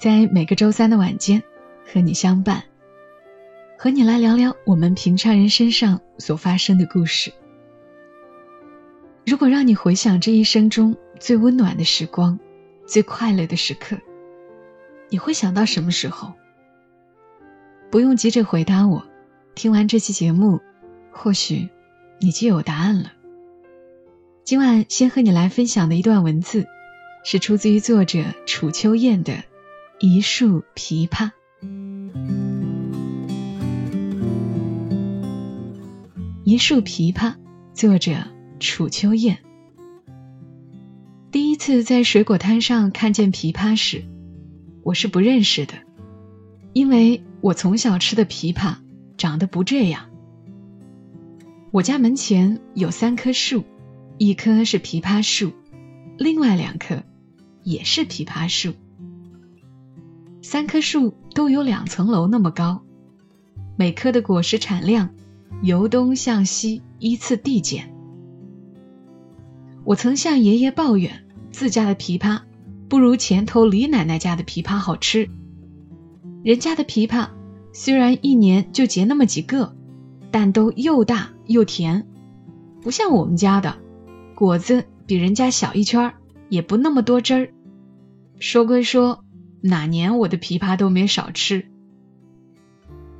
在每个周三的晚间和你相伴，和你来聊聊我们平常人身上所发生的故事。如果让你回想这一生中最温暖的时光、最快乐的时刻，你会想到什么时候？不用急着回答我，听完这期节目，或许你就有答案了。今晚先和你来分享的一段文字，是出自于作者楚秋燕的《一树枇杷》。一树枇杷，作者楚秋燕。第一次在水果摊上看见枇杷时，我是不认识的，因为我从小吃的枇杷长得不这样。我家门前有三棵树。一棵是枇杷树，另外两棵也是枇杷树。三棵树都有两层楼那么高，每棵的果实产量由东向西依次递减。我曾向爷爷抱怨自家的枇杷不如前头李奶奶家的枇杷好吃。人家的枇杷虽然一年就结那么几个，但都又大又甜，不像我们家的。果子比人家小一圈也不那么多汁儿。说归说，哪年我的枇杷都没少吃。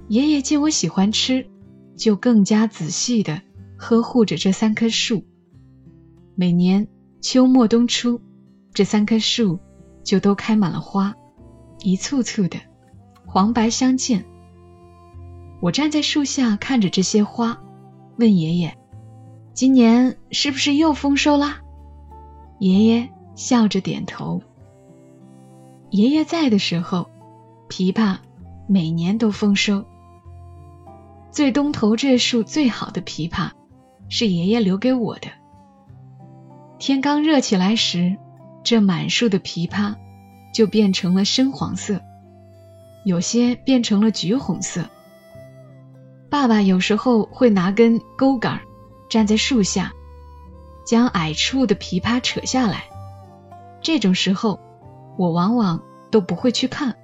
爷爷见我喜欢吃，就更加仔细的呵护着这三棵树。每年秋末冬初，这三棵树就都开满了花，一簇簇的，黄白相间。我站在树下看着这些花，问爷爷。今年是不是又丰收啦？爷爷笑着点头。爷爷在的时候，枇杷每年都丰收。最东头这树最好的枇杷，是爷爷留给我的。天刚热起来时，这满树的枇杷就变成了深黄色，有些变成了橘红色。爸爸有时候会拿根钩杆。站在树下，将矮处的枇杷扯下来。这种时候，我往往都不会去看。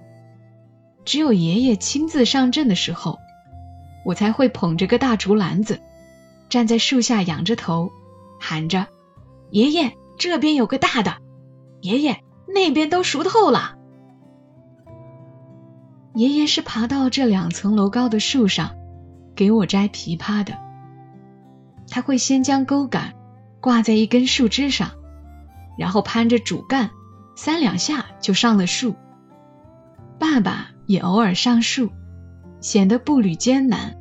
只有爷爷亲自上阵的时候，我才会捧着个大竹篮子，站在树下仰着头，喊着：“爷爷，这边有个大的，爷爷那边都熟透了。”爷爷是爬到这两层楼高的树上，给我摘枇杷的。他会先将钩杆挂在一根树枝上，然后攀着主干，三两下就上了树。爸爸也偶尔上树，显得步履艰难，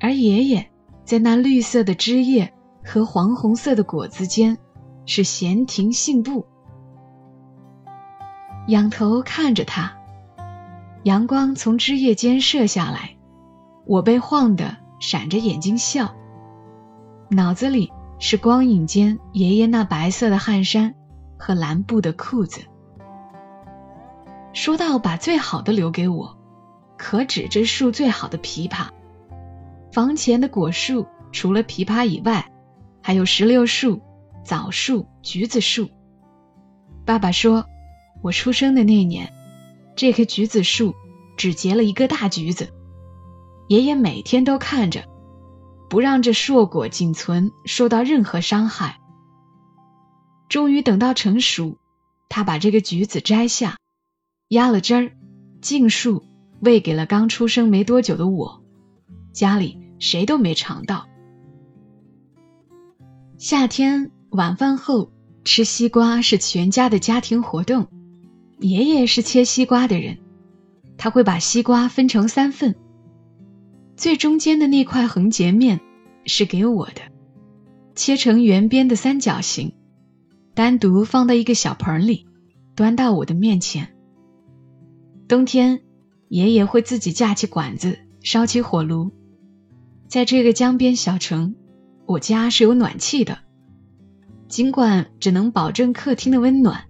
而爷爷在那绿色的枝叶和黄红色的果子间是闲庭信步。仰头看着他，阳光从枝叶间射下来，我被晃得闪着眼睛笑。脑子里是光影间爷爷那白色的汗衫和蓝布的裤子。说到把最好的留给我，可指这树最好的枇杷。房前的果树除了枇杷以外，还有石榴树、枣树、橘子树。爸爸说，我出生的那年，这棵橘子树只结了一个大橘子。爷爷每天都看着。不让这硕果仅存受到任何伤害。终于等到成熟，他把这个橘子摘下，压了汁儿，尽数喂给了刚出生没多久的我。家里谁都没尝到。夏天晚饭后吃西瓜是全家的家庭活动。爷爷是切西瓜的人，他会把西瓜分成三份。最中间的那块横截面是给我的，切成圆边的三角形，单独放到一个小盆里，端到我的面前。冬天，爷爷会自己架起管子，烧起火炉。在这个江边小城，我家是有暖气的，尽管只能保证客厅的温暖，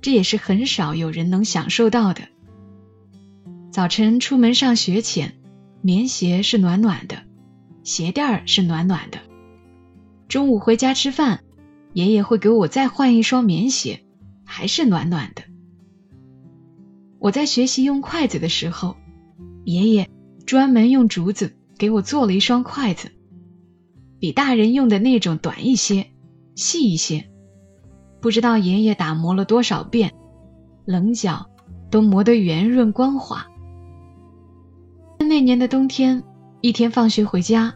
这也是很少有人能享受到的。早晨出门上学前，棉鞋是暖暖的，鞋垫儿是暖暖的。中午回家吃饭，爷爷会给我再换一双棉鞋，还是暖暖的。我在学习用筷子的时候，爷爷专门用竹子给我做了一双筷子，比大人用的那种短一些、细一些。不知道爷爷打磨了多少遍，棱角都磨得圆润光滑。那年的冬天，一天放学回家。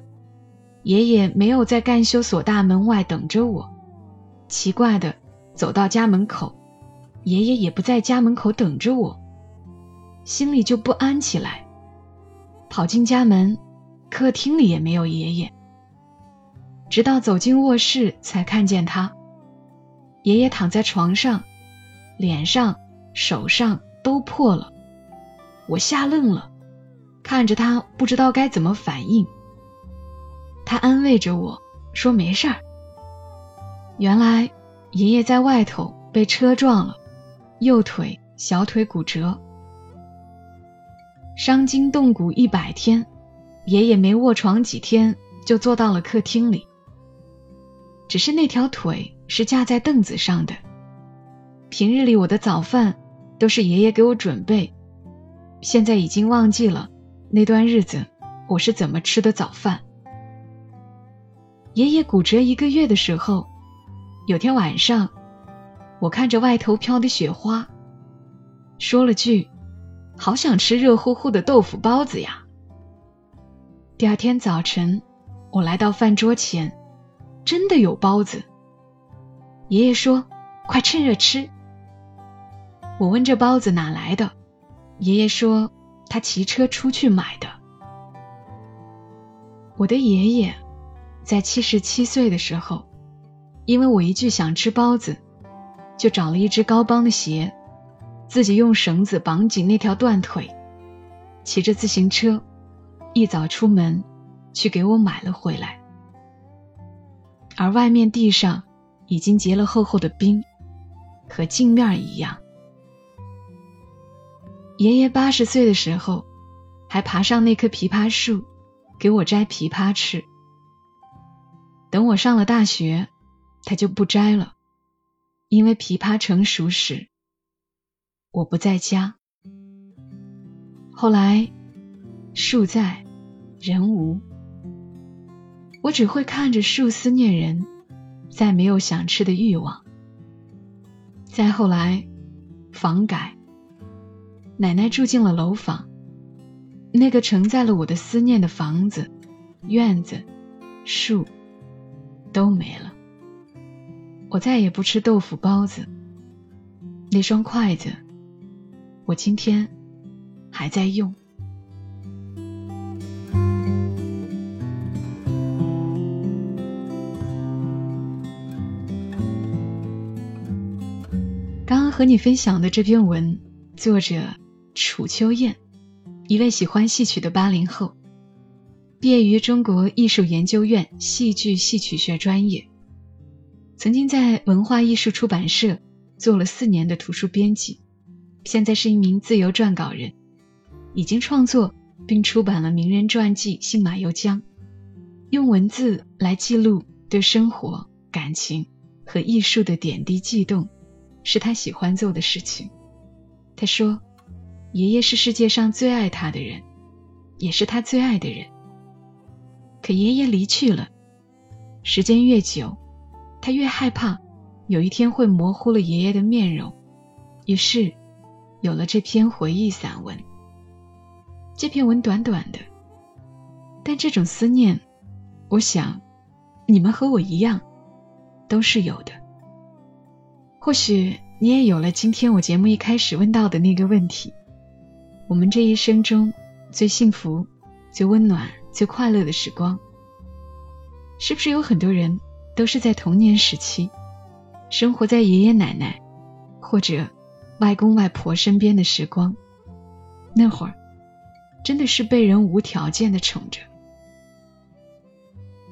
爷爷没有在干休所大门外等着我，奇怪的走到家门口，爷爷也不在家门口等着我，心里就不安起来。跑进家门，客厅里也没有爷爷，直到走进卧室才看见他。爷爷躺在床上，脸上、手上都破了，我吓愣了，看着他不知道该怎么反应。他安慰着我说：“没事儿。”原来爷爷在外头被车撞了，右腿、小腿骨折，伤筋动骨一百天。爷爷没卧床几天就坐到了客厅里，只是那条腿是架在凳子上的。平日里我的早饭都是爷爷给我准备，现在已经忘记了那段日子我是怎么吃的早饭。爷爷骨折一个月的时候，有天晚上，我看着外头飘的雪花，说了句：“好想吃热乎乎的豆腐包子呀。”第二天早晨，我来到饭桌前，真的有包子。爷爷说：“快趁热吃。”我问这包子哪来的，爷爷说他骑车出去买的。我的爷爷。在七十七岁的时候，因为我一句想吃包子，就找了一只高帮的鞋，自己用绳子绑紧那条断腿，骑着自行车一早出门去给我买了回来。而外面地上已经结了厚厚的冰，和镜面一样。爷爷八十岁的时候，还爬上那棵枇杷树给我摘枇杷吃。等我上了大学，他就不摘了，因为枇杷成熟时，我不在家。后来树在，人无，我只会看着树思念人，再没有想吃的欲望。再后来，房改，奶奶住进了楼房，那个承载了我的思念的房子、院子、树。都没了，我再也不吃豆腐包子。那双筷子，我今天还在用。刚刚和你分享的这篇文，作者楚秋燕，一位喜欢戏曲的八零后。毕业于中国艺术研究院戏剧戏曲学专业，曾经在文化艺术出版社做了四年的图书编辑，现在是一名自由撰稿人，已经创作并出版了名人传记《信马由缰》，用文字来记录对生活、感情和艺术的点滴悸动，是他喜欢做的事情。他说：“爷爷是世界上最爱他的人，也是他最爱的人。”可爷爷离去了，时间越久，他越害怕有一天会模糊了爷爷的面容，于是有了这篇回忆散文。这篇文短短的，但这种思念，我想你们和我一样都是有的。或许你也有了今天我节目一开始问到的那个问题：我们这一生中最幸福、最温暖。最快乐的时光，是不是有很多人都是在童年时期生活在爷爷奶奶或者外公外婆身边的时光？那会儿真的是被人无条件的宠着。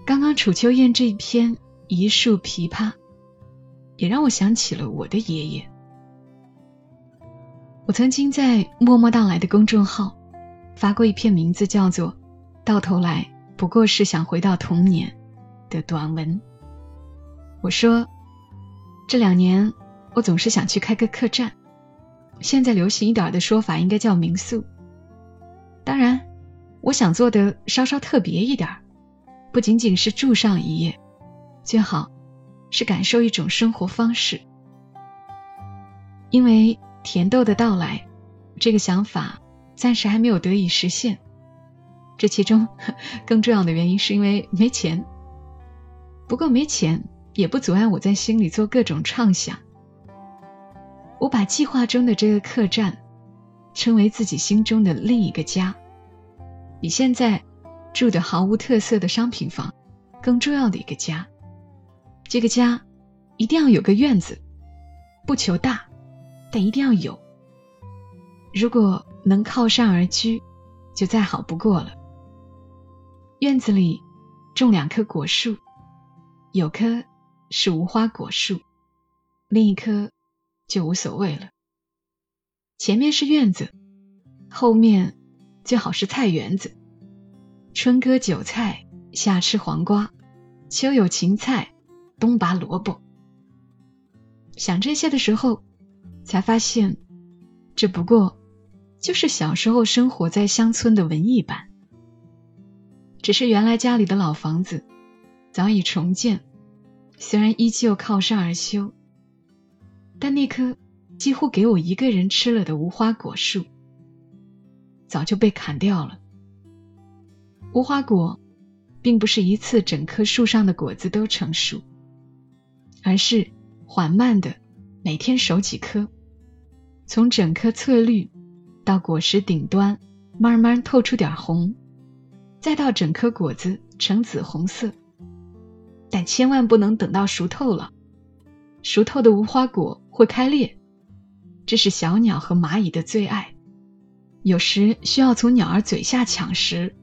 刚刚楚秋燕这一篇一树枇杷，也让我想起了我的爷爷。我曾经在默默到来的公众号发过一篇名字叫做《到头来不过是想回到童年》的短文。我说，这两年我总是想去开个客栈，现在流行一点的说法应该叫民宿。当然，我想做的稍稍特别一点，不仅仅是住上一夜，最好是感受一种生活方式，因为。甜豆的到来，这个想法暂时还没有得以实现。这其中 更重要的原因是因为没钱。不过没钱也不阻碍我在心里做各种畅想。我把计划中的这个客栈称为自己心中的另一个家，比现在住的毫无特色的商品房更重要的一个家。这个家一定要有个院子，不求大。但一定要有。如果能靠山而居，就再好不过了。院子里种两棵果树，有棵是无花果树，另一棵就无所谓了。前面是院子，后面最好是菜园子。春割韭菜，夏吃黄瓜，秋有芹菜，冬拔萝卜。想这些的时候。才发现，这不过就是小时候生活在乡村的文艺版。只是原来家里的老房子早已重建，虽然依旧靠山而修，但那棵几乎给我一个人吃了的无花果树，早就被砍掉了。无花果并不是一次整棵树上的果子都成熟，而是缓慢的。每天熟几颗，从整颗翠绿到果实顶端慢慢透出点红，再到整颗果子呈紫红色。但千万不能等到熟透了，熟透的无花果会开裂，这是小鸟和蚂蚁的最爱。有时需要从鸟儿嘴下抢食，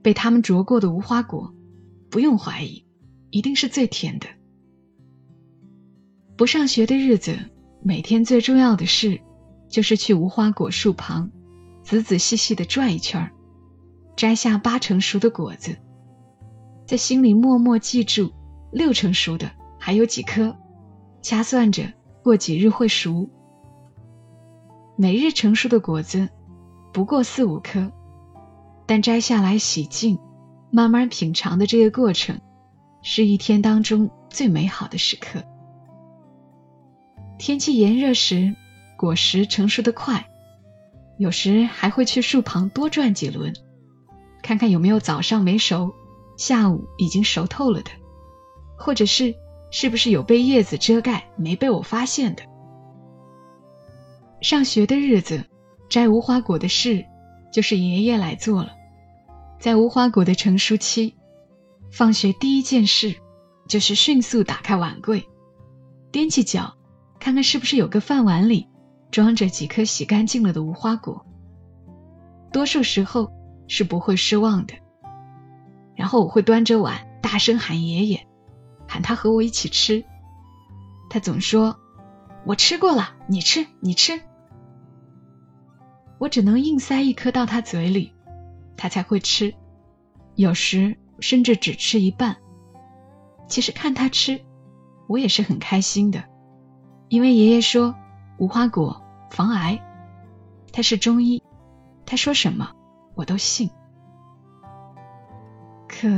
被它们啄过的无花果，不用怀疑，一定是最甜的。不上学的日子，每天最重要的事就是去无花果树旁，仔仔细细的转一圈，摘下八成熟的果子，在心里默默记住六成熟的还有几颗，掐算着过几日会熟。每日成熟的果子不过四五颗，但摘下来洗净，慢慢品尝的这个过程，是一天当中最美好的时刻。天气炎热时，果实成熟的快，有时还会去树旁多转几轮，看看有没有早上没熟，下午已经熟透了的，或者是是不是有被叶子遮盖没被我发现的。上学的日子，摘无花果的事就是爷爷来做了。在无花果的成熟期，放学第一件事就是迅速打开碗柜，踮起脚。看看是不是有个饭碗里装着几颗洗干净了的无花果，多数时候是不会失望的。然后我会端着碗大声喊爷爷，喊他和我一起吃。他总说：“我吃过了，你吃，你吃。”我只能硬塞一颗到他嘴里，他才会吃。有时甚至只吃一半。其实看他吃，我也是很开心的。因为爷爷说无花果防癌，他是中医，他说什么我都信。可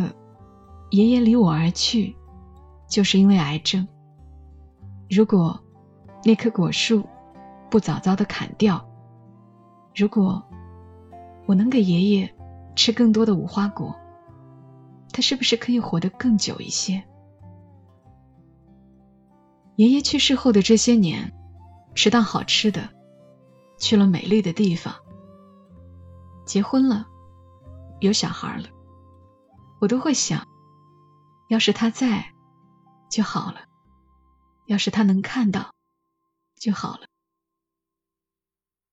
爷爷离我而去，就是因为癌症。如果那棵果树不早早的砍掉，如果我能给爷爷吃更多的无花果，他是不是可以活得更久一些？爷爷去世后的这些年，吃到好吃的，去了美丽的地方，结婚了，有小孩了，我都会想，要是他在就好了，要是他能看到就好了。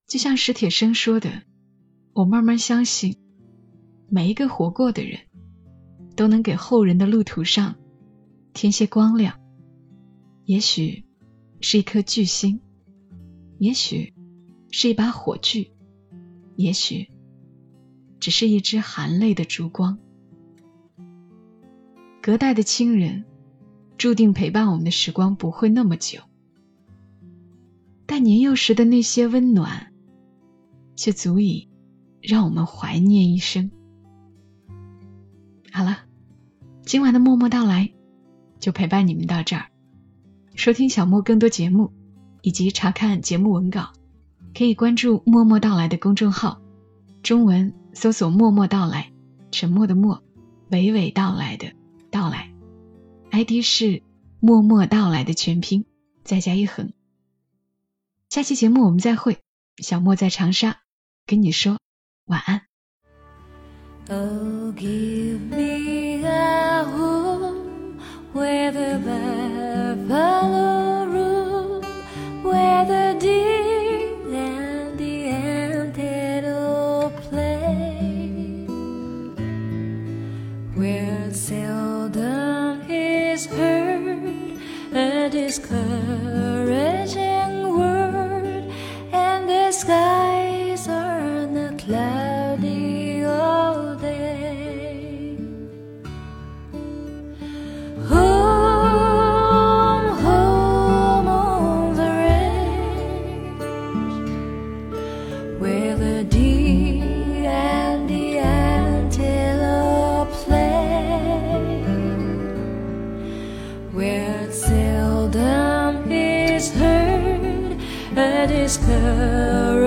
就像史铁生说的，我慢慢相信，每一个活过的人，都能给后人的路途上添些光亮。也许是一颗巨星，也许是一把火炬，也许只是一支含泪的烛光。隔代的亲人，注定陪伴我们的时光不会那么久，但年幼时的那些温暖，却足以让我们怀念一生。好了，今晚的默默到来就陪伴你们到这儿。收听小莫更多节目以及查看节目文稿，可以关注“默默到来”的公众号，中文搜索“默默到来”，沉默的默，娓娓道来的。到来，ID 是默默到来的全拼，再加一横。下期节目我们再会，小莫在长沙跟你说晚安。heard and is courage. a discouraging